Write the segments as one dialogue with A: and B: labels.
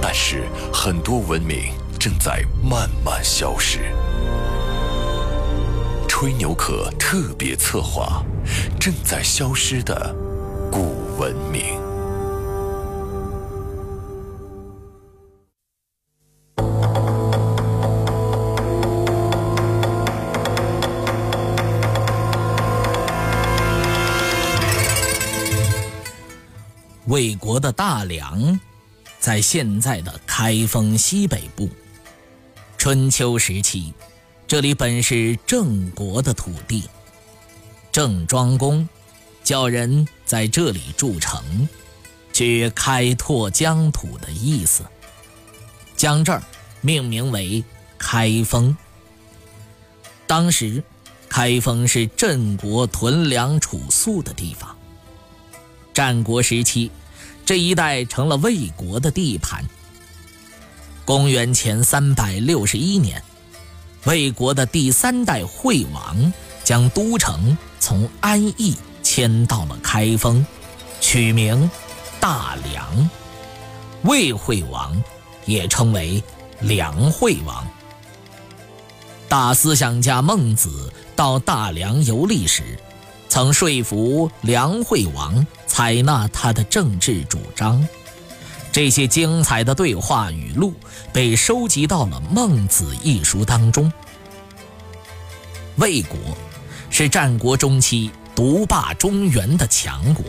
A: 但是，很多文明正在慢慢消失。吹牛壳特别策划：正在消失的古文明。
B: 魏国的大梁。在现在的开封西北部，春秋时期，这里本是郑国的土地。郑庄公叫人在这里筑城，去开拓疆土的意思，将这儿命名为开封。当时，开封是郑国屯粮储粟的地方。战国时期。这一带成了魏国的地盘。公元前三百六十一年，魏国的第三代惠王将都城从安邑迁到了开封，取名大梁。魏惠王也称为梁惠王。大思想家孟子到大梁游历时，曾说服梁惠王。采纳他的政治主张，这些精彩的对话语录被收集到了《孟子》一书当中。魏国是战国中期独霸中原的强国。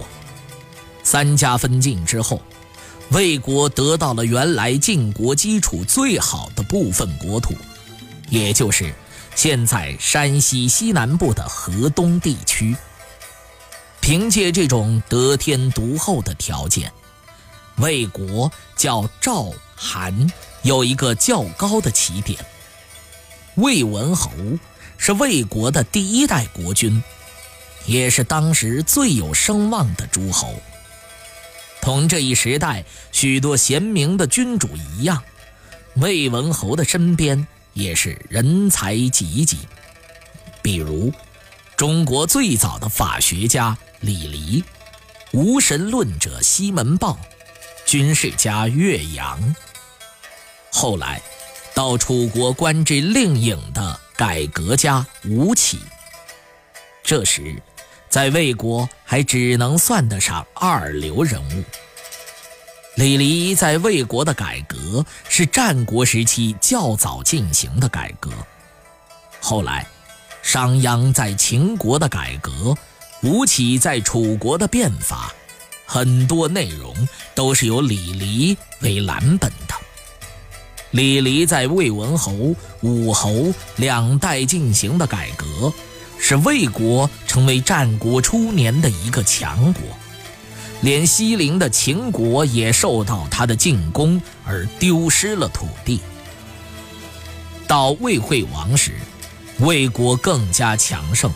B: 三家分晋之后，魏国得到了原来晋国基础最好的部分国土，也就是现在山西西南部的河东地区。凭借这种得天独厚的条件，魏国叫赵、韩有一个较高的起点。魏文侯是魏国的第一代国君，也是当时最有声望的诸侯。同这一时代许多贤明的君主一样，魏文侯的身边也是人才济济，比如中国最早的法学家。李黎，无神论者西门豹，军事家岳阳。后来，到楚国官至令尹的改革家吴起。这时，在魏国还只能算得上二流人物。李黎在魏国的改革是战国时期较早进行的改革。后来，商鞅在秦国的改革。吴起在楚国的变法，很多内容都是由李黎为蓝本的。李黎在魏文侯、武侯两代进行的改革，使魏国成为战国初年的一个强国，连西陵的秦国也受到他的进攻而丢失了土地。到魏惠王时，魏国更加强盛。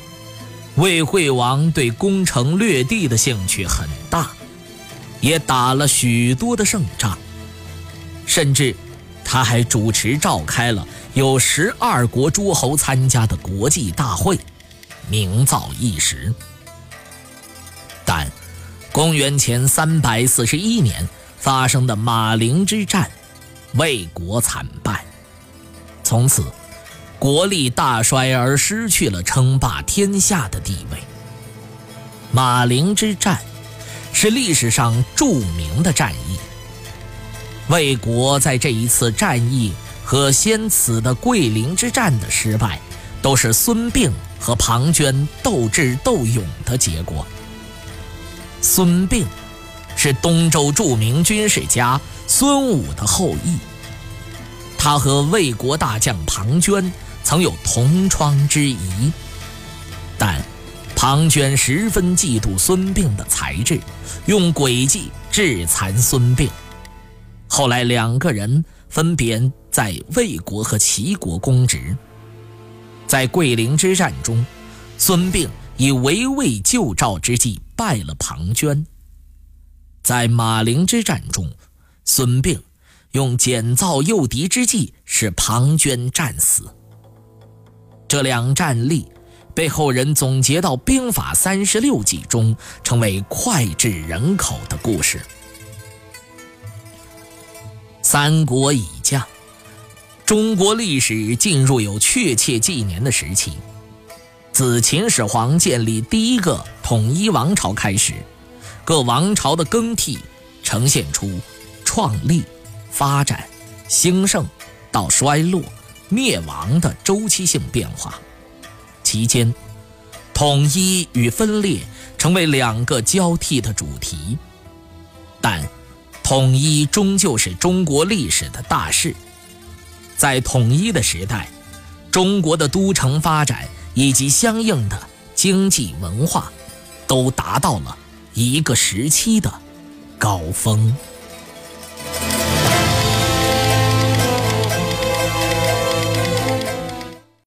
B: 魏惠王对攻城略地的兴趣很大，也打了许多的胜仗，甚至他还主持召开了有十二国诸侯参加的国际大会，名噪一时。但公元前三百四十一年发生的马陵之战，魏国惨败，从此。国力大衰而失去了称霸天下的地位。马陵之战是历史上著名的战役。魏国在这一次战役和先此的桂林之战的失败，都是孙膑和庞涓斗智斗勇的结果。孙膑是东周著名军事家孙武的后裔，他和魏国大将庞涓。曾有同窗之谊，但庞涓十分嫉妒孙膑的才智，用诡计致残孙膑。后来两个人分别在魏国和齐国公职。在桂林之战中，孙膑以围魏救赵之计败了庞涓。在马陵之战中，孙膑用减造诱敌之计使庞涓战死。这两战例被后人总结到《兵法三十六计》中，成为脍炙人口的故事。三国已降，中国历史进入有确切纪年的时期。自秦始皇建立第一个统一王朝开始，各王朝的更替呈现出创立、发展、兴盛到衰落、灭亡的周期性变化。期间，统一与分裂成为两个交替的主题，但统一终究是中国历史的大事。在统一的时代，中国的都城发展。以及相应的经济文化，都达到了一个时期的高峰。